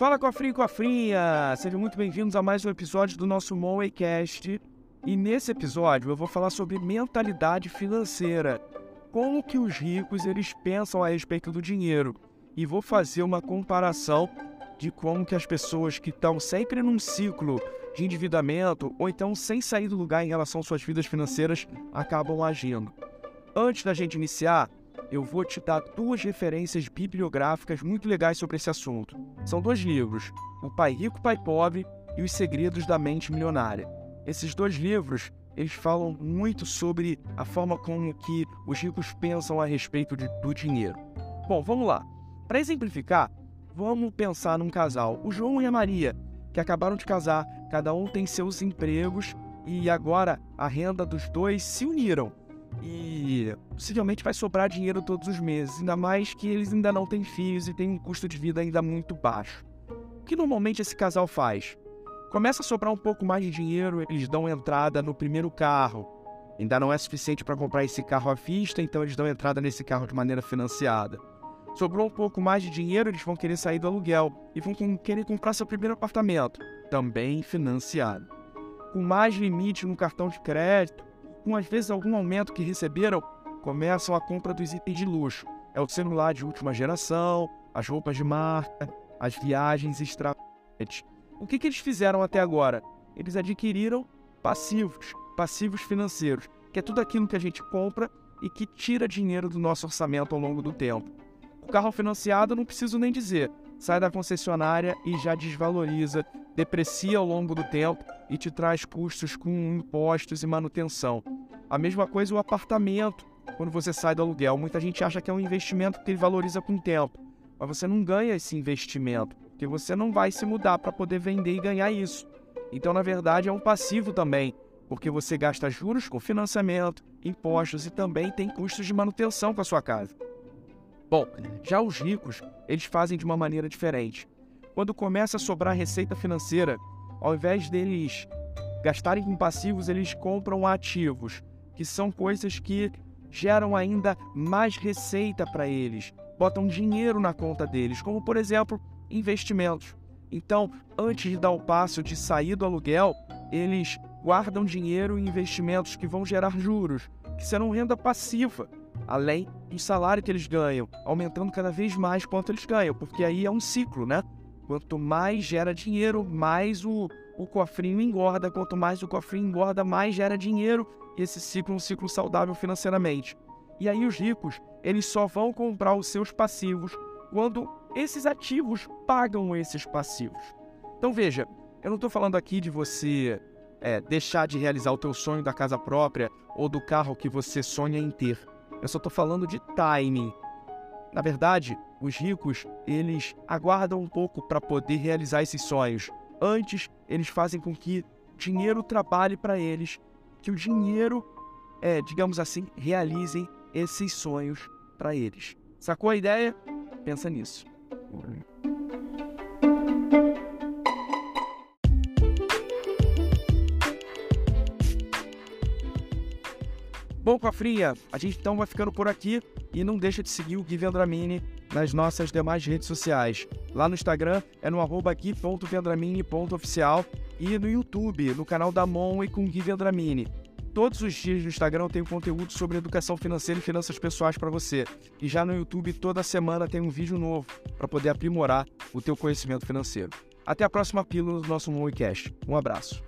Fala cofrinho e cofrinha! Sejam muito bem-vindos a mais um episódio do nosso Moneycast. E nesse episódio eu vou falar sobre mentalidade financeira. Como que os ricos eles pensam a respeito do dinheiro. E vou fazer uma comparação de como que as pessoas que estão sempre num ciclo de endividamento ou então sem sair do lugar em relação às suas vidas financeiras acabam agindo. Antes da gente iniciar, eu vou te dar duas referências bibliográficas muito legais sobre esse assunto. São dois livros, O Pai Rico, Pai Pobre e Os Segredos da Mente Milionária. Esses dois livros, eles falam muito sobre a forma como que os ricos pensam a respeito de, do dinheiro. Bom, vamos lá. Para exemplificar, vamos pensar num casal, o João e a Maria, que acabaram de casar, cada um tem seus empregos e agora a renda dos dois se uniram e possivelmente vai sobrar dinheiro todos os meses, ainda mais que eles ainda não têm filhos e têm um custo de vida ainda muito baixo. O que normalmente esse casal faz? Começa a sobrar um pouco mais de dinheiro, eles dão entrada no primeiro carro. Ainda não é suficiente para comprar esse carro à vista, então eles dão entrada nesse carro de maneira financiada. Sobrou um pouco mais de dinheiro, eles vão querer sair do aluguel e vão querer comprar seu primeiro apartamento, também financiado. Com mais limite no cartão de crédito, às vezes algum aumento que receberam, começam a compra dos itens de luxo. É o celular de última geração, as roupas de marca, as viagens extravagantes. O que, que eles fizeram até agora? Eles adquiriram passivos, passivos financeiros, que é tudo aquilo que a gente compra e que tira dinheiro do nosso orçamento ao longo do tempo. O carro financiado não preciso nem dizer, sai da concessionária e já desvaloriza, deprecia ao longo do tempo e te traz custos com impostos e manutenção. A mesma coisa o apartamento, quando você sai do aluguel. Muita gente acha que é um investimento que ele valoriza com o tempo, mas você não ganha esse investimento, porque você não vai se mudar para poder vender e ganhar isso. Então, na verdade, é um passivo também, porque você gasta juros com financiamento, impostos e também tem custos de manutenção com a sua casa. Bom, já os ricos, eles fazem de uma maneira diferente. Quando começa a sobrar receita financeira, ao invés deles gastarem com passivos, eles compram ativos, que são coisas que geram ainda mais receita para eles, botam dinheiro na conta deles, como por exemplo, investimentos. Então, antes de dar o passo de sair do aluguel, eles guardam dinheiro em investimentos que vão gerar juros, que serão renda passiva, além do salário que eles ganham, aumentando cada vez mais quanto eles ganham, porque aí é um ciclo, né? Quanto mais gera dinheiro, mais o, o cofrinho engorda. Quanto mais o cofrinho engorda, mais gera dinheiro. E esse ciclo é um ciclo saudável financeiramente. E aí os ricos, eles só vão comprar os seus passivos quando esses ativos pagam esses passivos. Então veja, eu não estou falando aqui de você é, deixar de realizar o teu sonho da casa própria ou do carro que você sonha em ter. Eu só estou falando de timing. Na verdade, os ricos, eles aguardam um pouco para poder realizar esses sonhos. Antes, eles fazem com que dinheiro trabalhe para eles, que o dinheiro, é, digamos assim, realizem esses sonhos para eles. Sacou a ideia? Pensa nisso. Bom, Cofrinha, a gente então vai ficando por aqui e não deixa de seguir o Gui Vendramini nas nossas demais redes sociais. Lá no Instagram é no arroba gui.vendramini.oficial e no YouTube, no canal da Mon e com Gui Vendramini. Todos os dias no Instagram eu tenho conteúdo sobre educação financeira e finanças pessoais para você. E já no YouTube toda semana tem um vídeo novo para poder aprimorar o teu conhecimento financeiro. Até a próxima pílula do nosso Moncast. Um abraço.